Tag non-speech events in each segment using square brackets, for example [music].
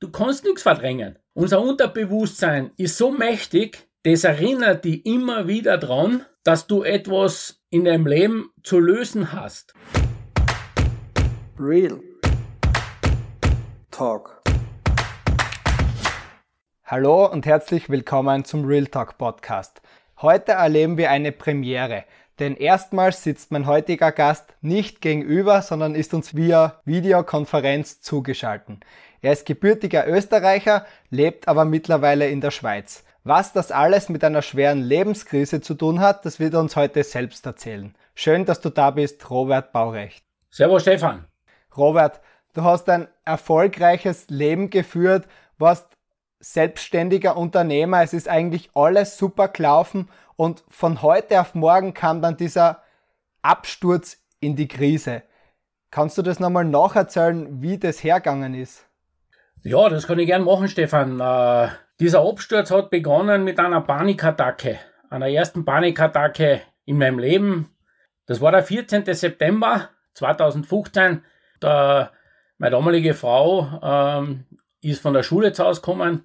Du kannst nichts verdrängen. Unser Unterbewusstsein ist so mächtig, das erinnert dich immer wieder dran, dass du etwas in deinem Leben zu lösen hast. Real Talk. Hallo und herzlich willkommen zum Real Talk Podcast. Heute erleben wir eine Premiere, denn erstmals sitzt mein heutiger Gast nicht gegenüber, sondern ist uns via Videokonferenz zugeschaltet. Er ist gebürtiger Österreicher, lebt aber mittlerweile in der Schweiz. Was das alles mit einer schweren Lebenskrise zu tun hat, das wird er uns heute selbst erzählen. Schön, dass du da bist, Robert Baurecht. Servus Stefan. Robert, du hast ein erfolgreiches Leben geführt, warst selbstständiger Unternehmer, es ist eigentlich alles super gelaufen und von heute auf morgen kam dann dieser Absturz in die Krise. Kannst du das nochmal nacherzählen, wie das hergegangen ist? Ja, das kann ich gern machen, Stefan. Äh, dieser Absturz hat begonnen mit einer Panikattacke, einer ersten Panikattacke in meinem Leben. Das war der 14. September 2015. Da meine damalige Frau ähm, ist von der Schule zu Hause gekommen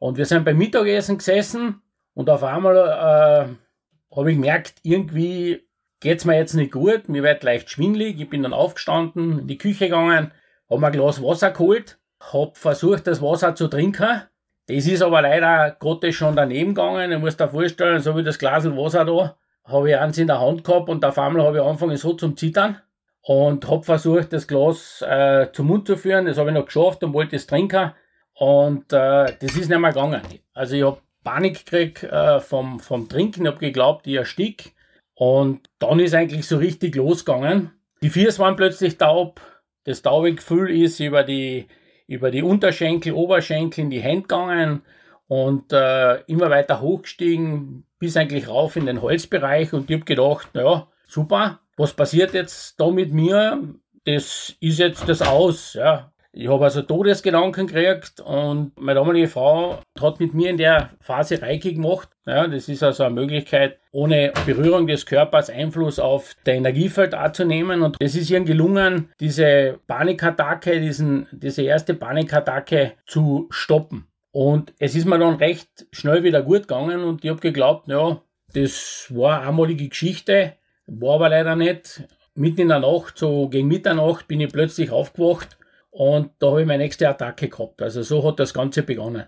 und wir sind beim Mittagessen gesessen und auf einmal äh, habe ich gemerkt, irgendwie geht's mir jetzt nicht gut, mir wird leicht schwindlig. Ich bin dann aufgestanden, in die Küche gegangen, habe mir ein Glas Wasser geholt hab versucht, das Wasser zu trinken. Das ist aber leider Gottes schon daneben gegangen. Ich muss dir vorstellen, so wie das Glas Wasser da, habe ich eins in der Hand gehabt und auf einmal habe ich angefangen so zum Zittern und habe versucht, das Glas äh, zum Mund zu führen. Das habe ich noch geschafft und wollte es trinken. Und äh, das ist nicht mehr gegangen. Also ich habe Panik gekriegt äh, vom, vom Trinken, habe geglaubt, ich erstick. Und dann ist eigentlich so richtig losgegangen. Die Viers waren plötzlich taub. Das taube Gefühl ist über die über die Unterschenkel, Oberschenkel in die Hände gegangen und äh, immer weiter hochgestiegen, bis eigentlich rauf in den Holzbereich und ich habe gedacht, naja, super, was passiert jetzt da mit mir? Das ist jetzt das Aus, ja. Ich habe also Todesgedanken gekriegt und meine damalige Frau hat mit mir in der Phase Reiki gemacht. Ja, das ist also eine Möglichkeit, ohne Berührung des Körpers Einfluss auf der Energiefeld zu nehmen. Und es ist ihr gelungen, diese Panikattacke, diesen, diese erste Panikattacke zu stoppen. Und es ist mir dann recht schnell wieder gut gegangen und ich habe geglaubt, ja, das war eine einmalige Geschichte, war aber leider nicht. Mitten in der Nacht, so gegen Mitternacht, bin ich plötzlich aufgewacht und da habe ich meine nächste Attacke gehabt. Also so hat das Ganze begonnen.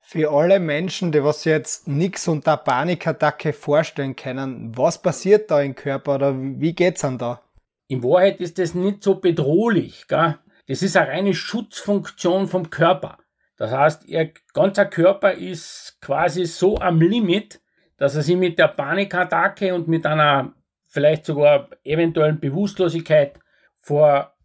Für alle Menschen, die was jetzt nichts unter Panikattacke vorstellen können, was passiert da im Körper oder wie geht's an da? In Wahrheit ist das nicht so bedrohlich. Gell? Das ist eine reine Schutzfunktion vom Körper. Das heißt, ihr ganzer Körper ist quasi so am Limit, dass er sich mit der Panikattacke und mit einer vielleicht sogar eventuellen Bewusstlosigkeit vor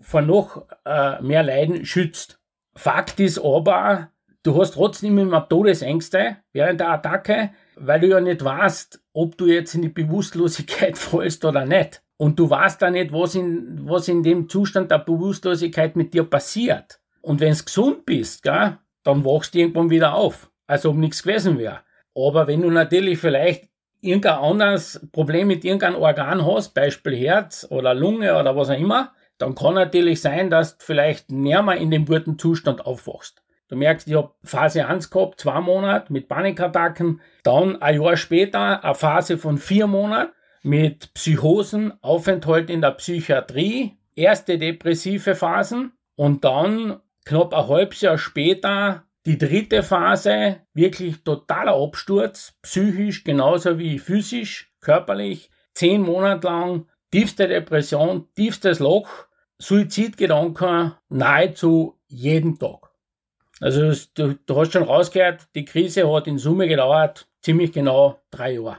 vor noch äh, mehr Leiden schützt. Fakt ist aber, du hast trotzdem immer Todesängste während der Attacke, weil du ja nicht weißt, ob du jetzt in die Bewusstlosigkeit [laughs] fallst oder nicht. Und du weißt da nicht, was in, was in dem Zustand der Bewusstlosigkeit mit dir passiert. Und wenn du gesund bist, gell, dann wachst du irgendwann wieder auf, als ob nichts gewesen wäre. Aber wenn du natürlich vielleicht irgendein anderes Problem mit irgendeinem Organ hast, Beispiel Herz oder Lunge oder was auch immer, dann kann natürlich sein, dass du vielleicht näher mal in dem guten Zustand aufwachst. Du merkst, ich habe Phase 1 gehabt, zwei Monate mit Panikattacken, dann ein Jahr später eine Phase von vier Monaten mit Psychosen, Aufenthalt in der Psychiatrie, erste depressive Phasen und dann knapp ein halbes Jahr später die dritte Phase, wirklich totaler Absturz, psychisch genauso wie physisch, körperlich, zehn Monate lang, tiefste Depression, tiefstes Loch Suizidgedanken nahezu jeden Tag. Also du, du hast schon rausgehört, die Krise hat in Summe gedauert ziemlich genau drei Jahre.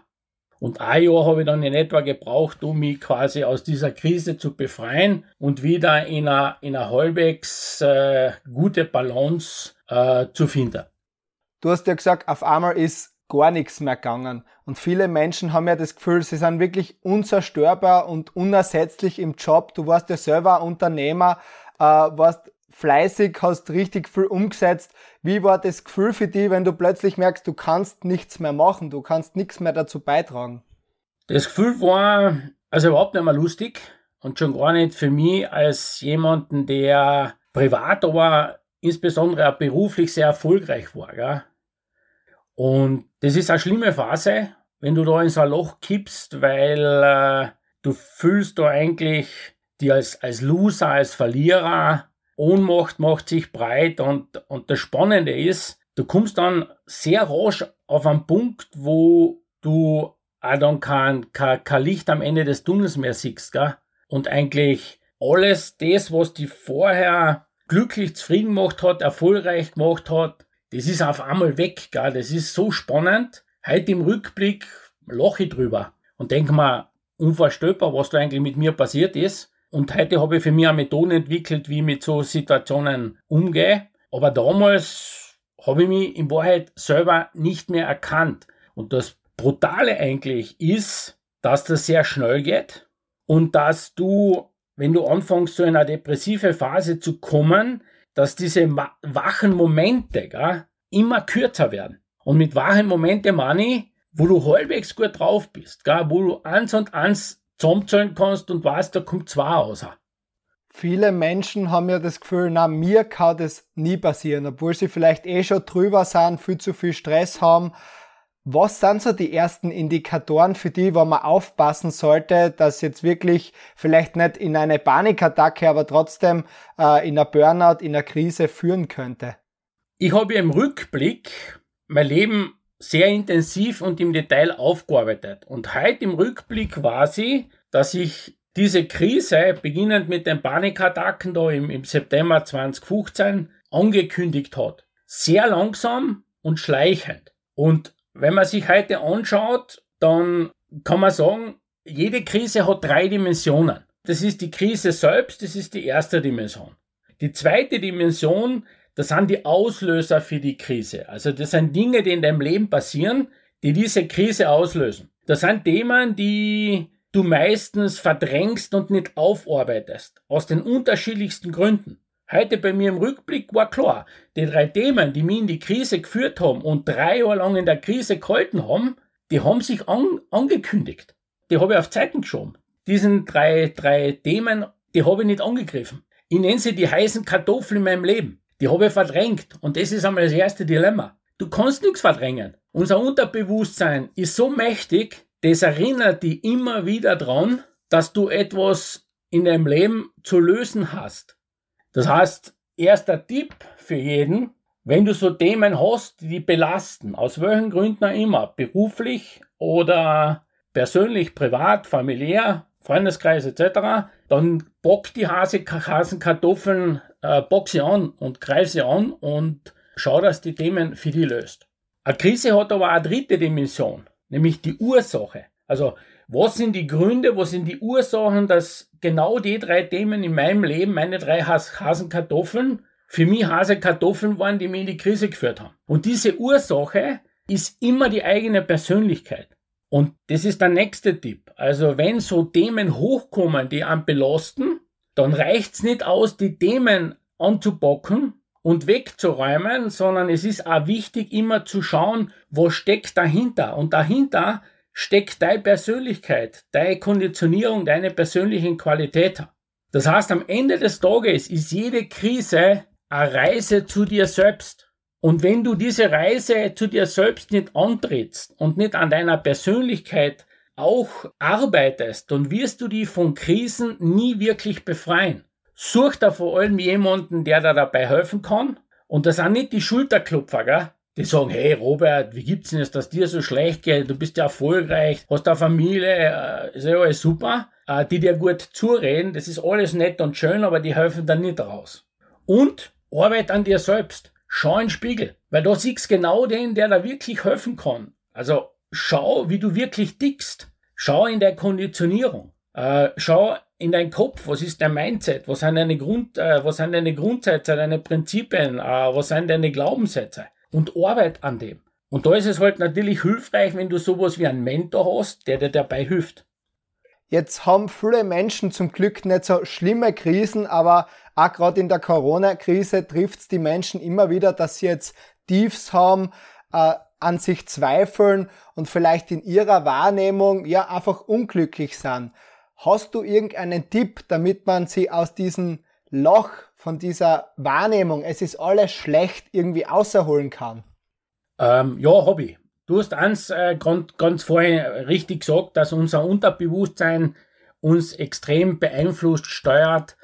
Und ein Jahr habe ich dann in etwa gebraucht, um mich quasi aus dieser Krise zu befreien und wieder in einer, in einer halbwegs äh, gute Balance äh, zu finden. Du hast ja gesagt, auf einmal ist gar nichts mehr gegangen. Und viele Menschen haben ja das Gefühl, sie sind wirklich unzerstörbar und unersetzlich im Job. Du warst ja selber Unternehmer, äh, warst fleißig, hast richtig viel umgesetzt. Wie war das Gefühl für dich, wenn du plötzlich merkst, du kannst nichts mehr machen, du kannst nichts mehr dazu beitragen? Das Gefühl war also überhaupt nicht mehr lustig und schon gar nicht für mich als jemanden, der privat aber insbesondere auch beruflich sehr erfolgreich war. Gell? Und das ist eine schlimme Phase, wenn du da in so ein Loch kippst, weil äh, du fühlst da eigentlich die als, als Loser, als Verlierer, Ohnmacht macht sich breit und, und das Spannende ist, du kommst dann sehr rasch auf einen Punkt, wo du auch dann kein, kein, kein Licht am Ende des Tunnels mehr siehst, gell? Und eigentlich alles das, was die vorher glücklich zufrieden gemacht hat, erfolgreich gemacht hat, das ist auf einmal weg, gell? Das ist so spannend. Heute im Rückblick lache ich drüber und denke mir, unvorstellbar, was da eigentlich mit mir passiert ist. Und heute habe ich für mich eine Methode entwickelt, wie ich mit so Situationen umgehe. Aber damals habe ich mich in Wahrheit selber nicht mehr erkannt. Und das Brutale eigentlich ist, dass das sehr schnell geht und dass du, wenn du anfängst, so in eine depressive Phase zu kommen, dass diese wachen Momente gell, immer kürzer werden. Und mit wachen Momente meine ich, wo du halbwegs gut drauf bist, gell, wo du eins und eins zusammenzählen kannst und weißt, da kommt zwei raus. Viele Menschen haben ja das Gefühl, na, mir kann das nie passieren, obwohl sie vielleicht eh schon drüber sind, viel zu viel Stress haben was sind so die ersten Indikatoren für die, wo man aufpassen sollte, dass jetzt wirklich vielleicht nicht in eine Panikattacke, aber trotzdem äh, in einer Burnout, in einer Krise führen könnte? Ich habe im Rückblick mein Leben sehr intensiv und im Detail aufgearbeitet. Und heute im Rückblick war sie, dass ich diese Krise, beginnend mit den Panikattacken da im, im September 2015, angekündigt hat. Sehr langsam und schleichend. Und wenn man sich heute anschaut, dann kann man sagen, jede Krise hat drei Dimensionen. Das ist die Krise selbst, das ist die erste Dimension. Die zweite Dimension, das sind die Auslöser für die Krise. Also das sind Dinge, die in deinem Leben passieren, die diese Krise auslösen. Das sind Themen, die du meistens verdrängst und nicht aufarbeitest. Aus den unterschiedlichsten Gründen. Heute bei mir im Rückblick war klar, die drei Themen, die mich in die Krise geführt haben und drei Jahre lang in der Krise gehalten haben, die haben sich an, angekündigt. Die habe ich auf Zeiten geschoben. Diesen drei, drei Themen, die habe ich nicht angegriffen. Ich nenne sie die heißen Kartoffeln in meinem Leben. Die habe ich verdrängt. Und das ist einmal das erste Dilemma. Du kannst nichts verdrängen. Unser Unterbewusstsein ist so mächtig, das erinnert dich immer wieder dran, dass du etwas in deinem Leben zu lösen hast. Das heißt, erster Tipp für jeden, wenn du so Themen hast, die belasten, aus welchen Gründen auch immer, beruflich oder persönlich, privat, familiär, Freundeskreis etc., dann bock die Hase, Hasenkartoffeln, äh, bock sie an und greif sie an und schau, dass die Themen für die löst. Eine Krise hat aber eine dritte Dimension, nämlich die Ursache. Also was sind die Gründe, was sind die Ursachen, dass genau die drei Themen in meinem Leben, meine drei Hasenkartoffeln, für mich Hasenkartoffeln waren, die mich in die Krise geführt haben. Und diese Ursache ist immer die eigene Persönlichkeit. Und das ist der nächste Tipp. Also wenn so Themen hochkommen, die einen belasten, dann reicht's nicht aus, die Themen anzupacken und wegzuräumen, sondern es ist auch wichtig, immer zu schauen, was steckt dahinter. Und dahinter steckt deine Persönlichkeit, deine Konditionierung, deine persönlichen Qualitäten. Das heißt, am Ende des Tages ist jede Krise eine Reise zu dir selbst. Und wenn du diese Reise zu dir selbst nicht antrittst und nicht an deiner Persönlichkeit auch arbeitest, dann wirst du die von Krisen nie wirklich befreien. Such da vor allem jemanden, der dir dabei helfen kann. Und das sind nicht die Schulterklopfer, gell? Die sagen, hey Robert, wie gibt's denn jetzt, dass dir so schlecht geht? Du bist ja erfolgreich, hast eine Familie, äh, ist ja alles super. Äh, die dir gut zureden, das ist alles nett und schön, aber die helfen dann nicht raus. Und arbeit an dir selbst. Schau in den Spiegel, weil da siehst genau den, der da wirklich helfen kann. Also schau, wie du wirklich dickst. Schau in der Konditionierung. Äh, schau in deinen Kopf, was ist dein Mindset, was sind deine, Grund, was sind deine Grundsätze, deine Prinzipien, was sind deine Glaubenssätze und arbeit an dem. Und da ist es halt natürlich hilfreich, wenn du sowas wie einen Mentor hast, der dir dabei hilft. Jetzt haben viele Menschen zum Glück nicht so schlimme Krisen, aber auch gerade in der Corona-Krise trifft es die Menschen immer wieder, dass sie jetzt Tiefs haben, äh, an sich zweifeln und vielleicht in ihrer Wahrnehmung ja einfach unglücklich sind. Hast du irgendeinen Tipp, damit man sie aus diesem Loch von dieser Wahrnehmung, es ist alles schlecht, irgendwie außerholen kann? Ähm, ja, ich. Du hast eins äh, ganz, ganz vorher richtig gesagt, dass unser Unterbewusstsein uns extrem beeinflusst, steuert,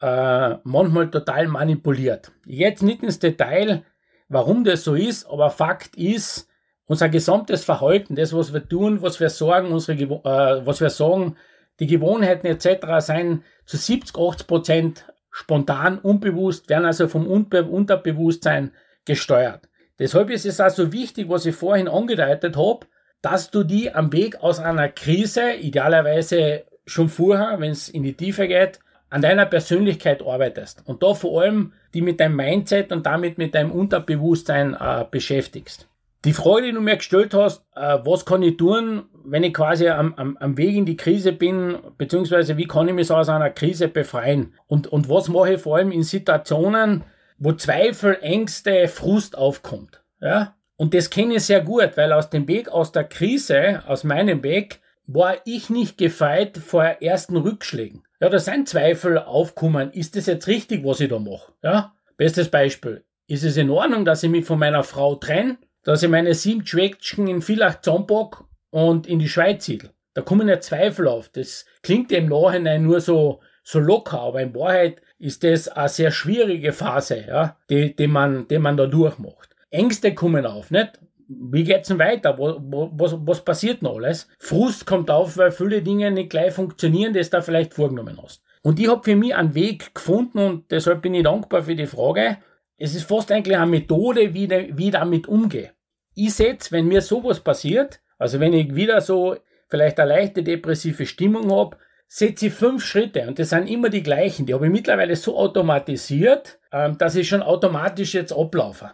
äh, manchmal total manipuliert. Jetzt nicht ins Detail, warum das so ist, aber Fakt ist, unser gesamtes Verhalten, das, was wir tun, was wir sorgen, unsere, äh, was wir sagen, die Gewohnheiten etc. seien zu 70, 80 Prozent spontan, unbewusst, werden also vom Unbe Unterbewusstsein gesteuert. Deshalb ist es also wichtig, was ich vorhin angedeutet habe, dass du die am Weg aus einer Krise, idealerweise schon vorher, wenn es in die Tiefe geht, an deiner Persönlichkeit arbeitest und da vor allem die mit deinem Mindset und damit mit deinem Unterbewusstsein äh, beschäftigst. Die Frage, die du mir gestellt hast, äh, was kann ich tun, wenn ich quasi am, am, am Weg in die Krise bin, beziehungsweise wie kann ich mich so aus einer Krise befreien? Und, und was mache ich vor allem in Situationen, wo Zweifel, Ängste, Frust aufkommt? Ja? Und das kenne ich sehr gut, weil aus dem Weg aus der Krise, aus meinem Weg, war ich nicht gefeit vor ersten Rückschlägen. Ja, da sind Zweifel aufkommen. Ist das jetzt richtig, was ich da mache? Ja? Bestes Beispiel. Ist es in Ordnung, dass ich mich von meiner Frau trenne, dass ich meine sieben Schwäckchen in Villach zusammenpack und in die Schweiz siedel? Da kommen ja Zweifel auf. Das klingt im Nachhinein nur so, so locker, aber in Wahrheit ist das eine sehr schwierige Phase, ja, die, die, man, die man da durchmacht. Ängste kommen auf, nicht? wie geht's denn weiter? Wo, wo, was, was passiert noch alles? Frust kommt auf, weil viele Dinge nicht gleich funktionieren, das da vielleicht vorgenommen hast. Und ich habe für mich einen Weg gefunden und deshalb bin ich dankbar für die Frage. Es ist fast eigentlich eine Methode, wie, de, wie ich damit umgehe. Ich setze, wenn mir sowas passiert, also wenn ich wieder so vielleicht eine leichte depressive Stimmung habe, setze ich fünf Schritte und das sind immer die gleichen. Die habe ich mittlerweile so automatisiert, ähm, dass ich schon automatisch jetzt ablaufe.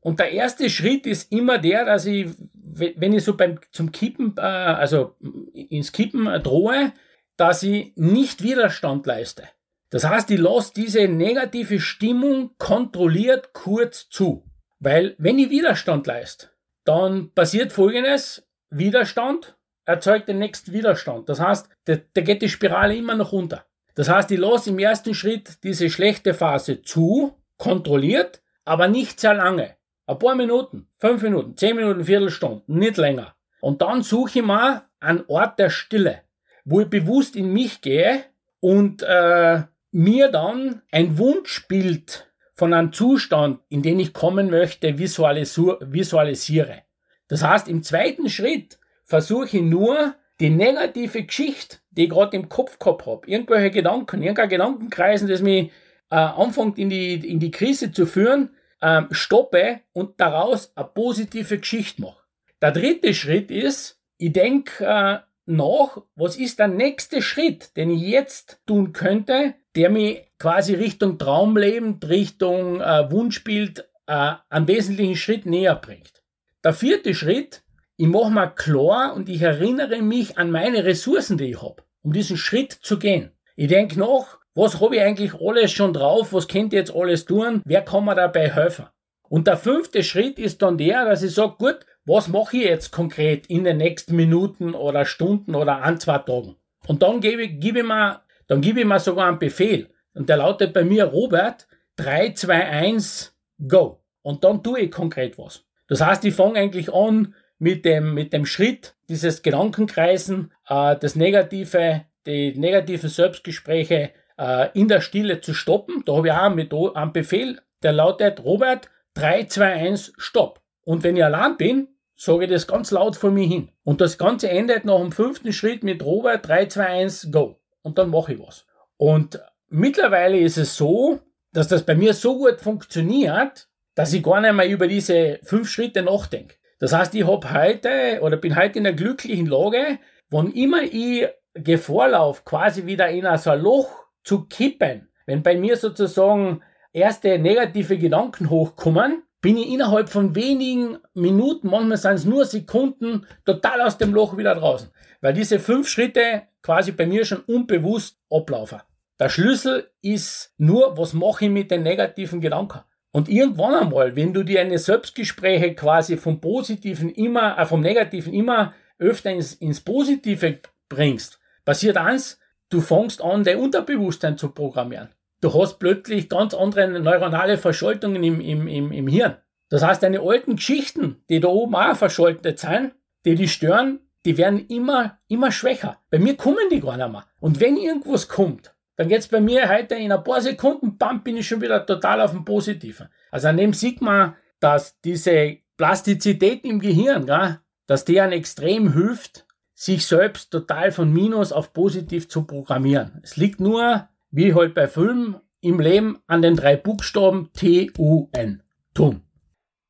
Und der erste Schritt ist immer der, dass ich, wenn ich so beim, zum Kippen, äh, also ins Kippen drohe, dass ich nicht Widerstand leiste. Das heißt, ich lasse diese negative Stimmung kontrolliert kurz zu. Weil wenn ich Widerstand leiste, dann passiert folgendes, Widerstand erzeugt den nächsten Widerstand. Das heißt, da, da geht die Spirale immer noch runter. Das heißt, ich lasse im ersten Schritt diese schlechte Phase zu, kontrolliert, aber nicht sehr lange. Ein paar Minuten, fünf Minuten, zehn Minuten, Viertelstunde, nicht länger. Und dann suche ich mal einen Ort der Stille, wo ich bewusst in mich gehe und äh, mir dann ein Wunschbild von einem Zustand, in den ich kommen möchte, visualisiere. Das heißt, im zweiten Schritt versuche ich nur, die negative Geschichte, die ich gerade im Kopf gehabt habe, irgendwelche Gedanken, irgendwelche Gedankenkreisen, das mich äh, anfängt in die, in die Krise zu führen, ähm, stoppe und daraus eine positive Geschichte mache. Der dritte Schritt ist, ich denke äh, nach, was ist der nächste Schritt, den ich jetzt tun könnte, der mich quasi Richtung Traumleben, Richtung äh, Wunschbild äh, einen wesentlichen Schritt näher bringt. Der vierte Schritt, ich mache mir klar und ich erinnere mich an meine Ressourcen, die ich habe, um diesen Schritt zu gehen. Ich denke nach, was habe ich eigentlich alles schon drauf? Was könnt ihr jetzt alles tun? Wer kann mir dabei helfen? Und der fünfte Schritt ist dann der, dass ich sage, gut, was mache ich jetzt konkret in den nächsten Minuten oder Stunden oder an zwei Tagen? Und dann gebe, gebe ich mir, dann gebe ich mir sogar einen Befehl. Und der lautet bei mir, Robert, 3, 2, 1, go. Und dann tue ich konkret was. Das heißt, ich fange eigentlich an mit dem, mit dem Schritt, dieses Gedankenkreisen, äh, das Negative, die negativen Selbstgespräche äh, in der Stille zu stoppen. Da habe ich auch mit einen Befehl, der lautet Robert 3, 2, 1, Stopp. Und wenn ich allein bin, sage ich das ganz laut vor mir hin. Und das Ganze endet nach dem fünften Schritt mit Robert 3, 2, 1, Go. Und dann mache ich was. Und mittlerweile ist es so, dass das bei mir so gut funktioniert, dass ich gar nicht mehr über diese fünf Schritte nachdenke. Das heißt, ich habe heute oder bin heute in einer glücklichen Lage, wann immer ich Gefahr laufe, quasi wieder in so ein Loch zu kippen. Wenn bei mir sozusagen erste negative Gedanken hochkommen, bin ich innerhalb von wenigen Minuten, manchmal sind es nur Sekunden, total aus dem Loch wieder draußen. Weil diese fünf Schritte quasi bei mir schon unbewusst ablaufen. Der Schlüssel ist nur, was mache ich mit den negativen Gedanken? Und irgendwann einmal, wenn du dir eine Selbstgespräche quasi vom Positiven immer, äh, vom Negativen immer öfter ins, ins Positive bringst, passiert eins, du fängst an, dein Unterbewusstsein zu programmieren. Du hast plötzlich ganz andere neuronale Verschaltungen im, im, im, im Hirn. Das heißt, deine alten Geschichten, die da oben auch verschaltet sind, die die stören, die werden immer, immer schwächer. Bei mir kommen die gar nicht mehr. Und wenn irgendwas kommt, dann geht's bei mir heute in ein paar Sekunden, bam, bin ich schon wieder total auf dem Positiven. Also an dem sieht man, dass diese Plastizität im Gehirn, gell, dass die an extrem hilft, sich selbst total von Minus auf positiv zu programmieren. Es liegt nur, wie halt bei Filmen, im Leben an den drei Buchstaben T-U-N. Tun.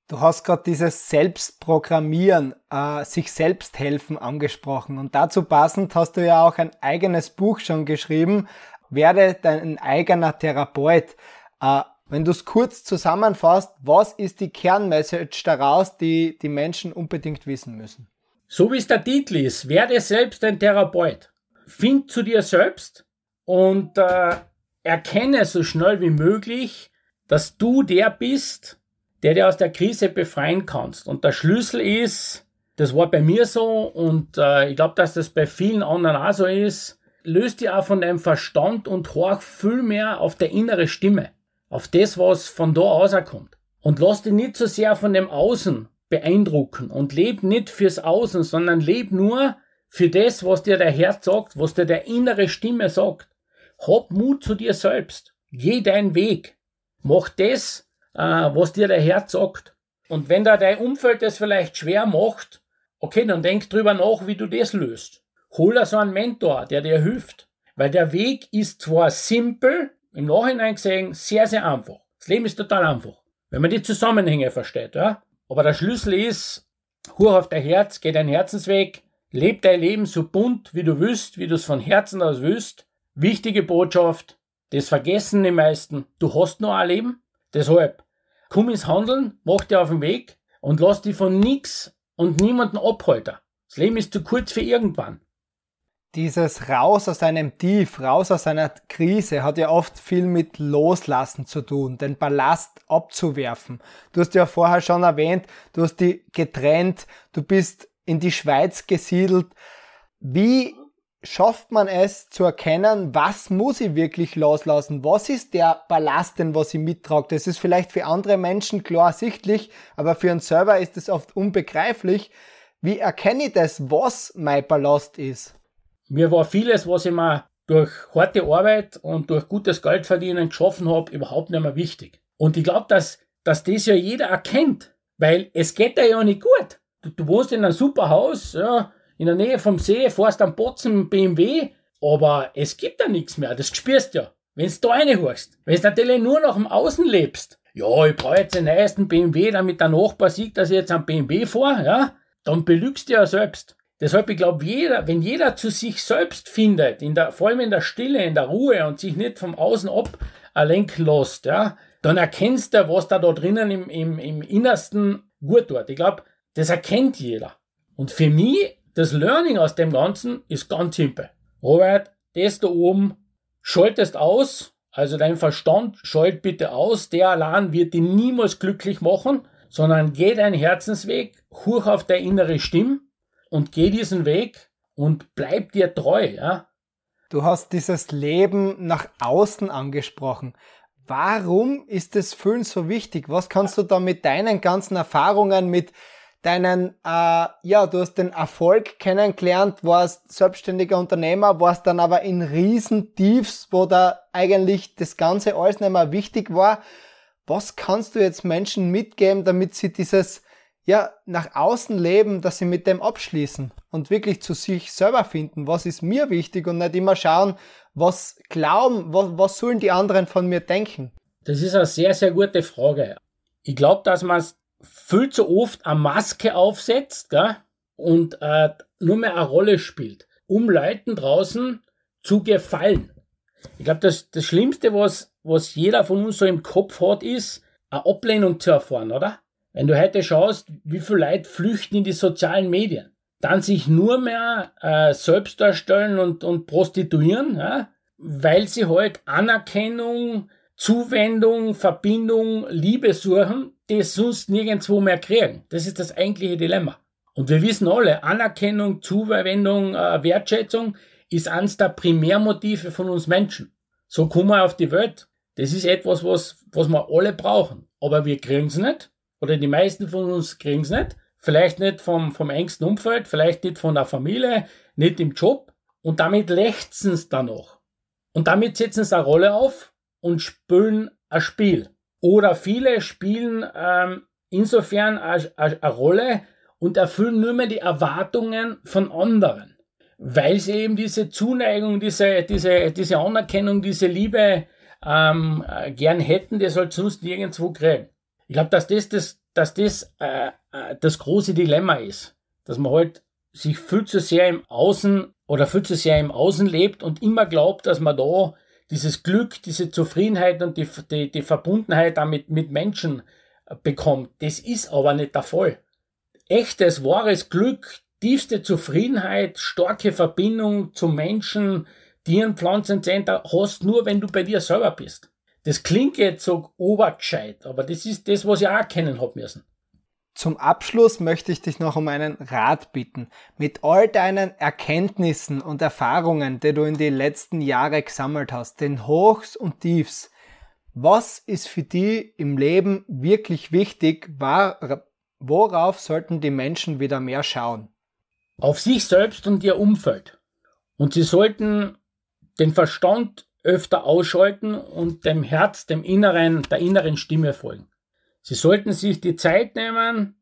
Du hast gerade dieses Selbstprogrammieren, äh, sich selbst helfen angesprochen. Und dazu passend hast du ja auch ein eigenes Buch schon geschrieben, Werde dein eigener Therapeut. Äh, wenn du es kurz zusammenfasst, was ist die Kernmessage daraus, die die Menschen unbedingt wissen müssen? So wie es der Titel ist, werde selbst ein Therapeut. Find zu dir selbst und äh, erkenne so schnell wie möglich, dass du der bist, der dir aus der Krise befreien kannst. Und der Schlüssel ist, das war bei mir so und äh, ich glaube, dass das bei vielen anderen auch so ist, löst dich auch von deinem Verstand und horch viel mehr auf der innere Stimme, auf das, was von da auskommt. Und lass dich nicht so sehr von dem Außen beeindrucken und leb nicht fürs Außen, sondern leb nur für das, was dir der Herz sagt, was dir der innere Stimme sagt. Hab Mut zu dir selbst. Geh deinen Weg. Mach das, äh, was dir der Herz sagt. Und wenn da dein Umfeld das vielleicht schwer macht, okay, dann denk drüber nach, wie du das löst. Hol da so einen Mentor, der dir hilft. Weil der Weg ist zwar simpel, im Nachhinein gesehen sehr, sehr einfach. Das Leben ist total einfach. Wenn man die Zusammenhänge versteht, ja. Aber der Schlüssel ist, hur auf dein Herz, geh deinen Herzensweg, leb dein Leben so bunt, wie du willst, wie du es von Herzen aus willst. Wichtige Botschaft, das vergessen die meisten. Du hast nur ein Leben. Deshalb, komm ins Handeln, mach dir auf den Weg und lass dich von nix und niemanden abhalten. Das Leben ist zu kurz für irgendwann. Dieses Raus aus einem Tief, raus aus einer Krise hat ja oft viel mit Loslassen zu tun, den Ballast abzuwerfen. Du hast ja vorher schon erwähnt, du hast die getrennt, du bist in die Schweiz gesiedelt. Wie schafft man es zu erkennen, was muss ich wirklich loslassen? Was ist der Ballast, den was ich mittrage? Das ist vielleicht für andere Menschen klar ersichtlich, aber für einen selber ist es oft unbegreiflich. Wie erkenne ich das, was mein Ballast ist? Mir war vieles, was ich mir durch harte Arbeit und durch gutes Geldverdienen geschaffen habe, überhaupt nicht mehr wichtig. Und ich glaube, dass, dass das ja jeder erkennt, weil es geht da ja nicht gut. Du, du wohnst in einem super Haus, ja, in der Nähe vom See, fährst am Botzen BMW, aber es gibt da nichts mehr, das spürst du ja. Wenn du da reinhörst, wenn du natürlich nur noch im Außen lebst, ja, ich brauche jetzt den neuesten BMW, damit der Nachbar sieht, dass ich jetzt am BMW fahre, ja, dann belügst du ja selbst. Deshalb, ich glaube, jeder, wenn jeder zu sich selbst findet, in der, vor allem in der Stille, in der Ruhe und sich nicht vom Außen ablenken lässt, ja, dann erkennst du, was da da drinnen im, im, im Innersten gut tut. Ich glaube, das erkennt jeder. Und für mich das Learning aus dem Ganzen ist ganz simpel. Robert, das da oben schaltest aus, also dein Verstand schalt bitte aus, der allein wird dich niemals glücklich machen, sondern geh deinen Herzensweg, hoch auf deine innere Stimme und geh diesen Weg und bleib dir treu, ja. Du hast dieses Leben nach außen angesprochen. Warum ist das Fühlen so wichtig? Was kannst du da mit deinen ganzen Erfahrungen, mit deinen, äh, ja, du hast den Erfolg kennengelernt, warst selbstständiger Unternehmer, warst dann aber in Riesentiefs, wo da eigentlich das Ganze alles nicht mehr wichtig war. Was kannst du jetzt Menschen mitgeben, damit sie dieses, ja, nach außen leben, dass sie mit dem abschließen und wirklich zu sich selber finden, was ist mir wichtig und nicht immer schauen, was glauben, was, was sollen die anderen von mir denken? Das ist eine sehr, sehr gute Frage. Ich glaube, dass man viel zu oft eine Maske aufsetzt gell? und äh, nur mehr eine Rolle spielt, um Leuten draußen zu gefallen. Ich glaube, das, das Schlimmste, was, was jeder von uns so im Kopf hat, ist, eine Ablehnung zu erfahren, oder? Wenn du heute schaust, wie viele Leute flüchten in die sozialen Medien, dann sich nur mehr äh, selbst darstellen und, und prostituieren, ja? weil sie halt Anerkennung, Zuwendung, Verbindung, Liebe suchen, die sonst nirgendwo mehr kriegen. Das ist das eigentliche Dilemma. Und wir wissen alle, Anerkennung, Zuwendung, äh, Wertschätzung ist eines der Primärmotive von uns Menschen. So kommen wir auf die Welt. Das ist etwas, was, was wir alle brauchen. Aber wir kriegen es nicht. Oder die meisten von uns kriegen es nicht. Vielleicht nicht vom, vom engsten Umfeld, vielleicht nicht von der Familie, nicht im Job. Und damit lechzen sie danach. Und damit setzen sie eine Rolle auf und spielen ein Spiel. Oder viele spielen ähm, insofern eine, Rolle und erfüllen nur mehr die Erwartungen von anderen. Weil sie eben diese Zuneigung, diese, diese, diese Anerkennung, diese Liebe ähm, äh, gern hätten, die soll sonst nirgendwo kriegen. Ich glaube, dass das, das, dass das äh, äh, das große Dilemma ist. Dass man halt sich viel zu sehr im Außen oder viel zu sehr im Außen lebt und immer glaubt, dass man da dieses Glück, diese Zufriedenheit und die, die, die Verbundenheit damit mit Menschen äh, bekommt. Das ist aber nicht der Fall. Echtes, wahres Glück, tiefste Zufriedenheit, starke Verbindung zu Menschen, Tieren, Pflanzen, Center hast nur, wenn du bei dir selber bist. Das klingt jetzt so obergescheit, aber das ist das, was ich auch erkennen hab müssen. Zum Abschluss möchte ich dich noch um einen Rat bitten. Mit all deinen Erkenntnissen und Erfahrungen, die du in die letzten Jahre gesammelt hast, den Hochs und Tiefs, was ist für dich im Leben wirklich wichtig? Worauf sollten die Menschen wieder mehr schauen? Auf sich selbst und ihr Umfeld. Und sie sollten den Verstand öfter ausschalten und dem Herz, dem inneren, der inneren Stimme folgen. Sie sollten sich die Zeit nehmen,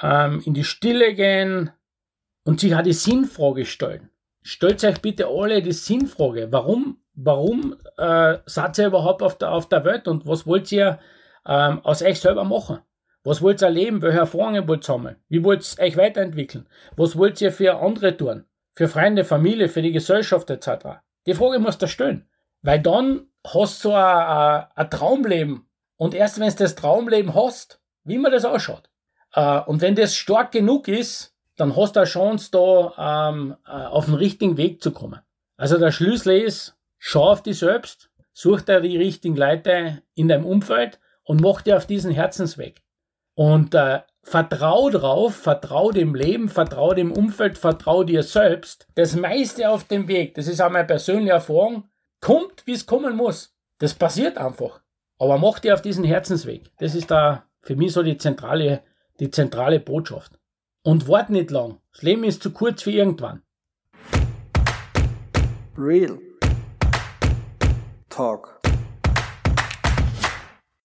ähm, in die Stille gehen und sich auch die Sinnfrage stellen. Stellt euch bitte alle die Sinnfrage. Warum, warum äh, seid ihr überhaupt auf der, auf der Welt und was wollt ihr ähm, aus euch selber machen? Was wollt ihr erleben? Welche Erfahrungen wollt ihr sammeln? Wie wollt ihr euch weiterentwickeln? Was wollt ihr für andere tun? Für Freunde, Familie, für die Gesellschaft etc.? Die Frage musst du stellen. Weil dann hast du ein, ein Traumleben. Und erst wenn du das Traumleben hast, wie man das ausschaut. Äh, und wenn das stark genug ist, dann hast du eine Chance, da ähm, äh, auf den richtigen Weg zu kommen. Also der Schlüssel ist, schau auf dich selbst, such dir die richtigen Leute in deinem Umfeld und mach dir auf diesen Herzensweg. Und äh, vertrau drauf, vertrau dem Leben, vertrau dem Umfeld, vertrau dir selbst. Das meiste auf dem Weg, das ist auch meine persönliche Erfahrung, kommt, wie es kommen muss. Das passiert einfach. Aber mach dir auf diesen Herzensweg. Das ist da für mich so die zentrale, die zentrale Botschaft. Und wart nicht lang. Das Leben ist zu kurz für irgendwann. Real Talk.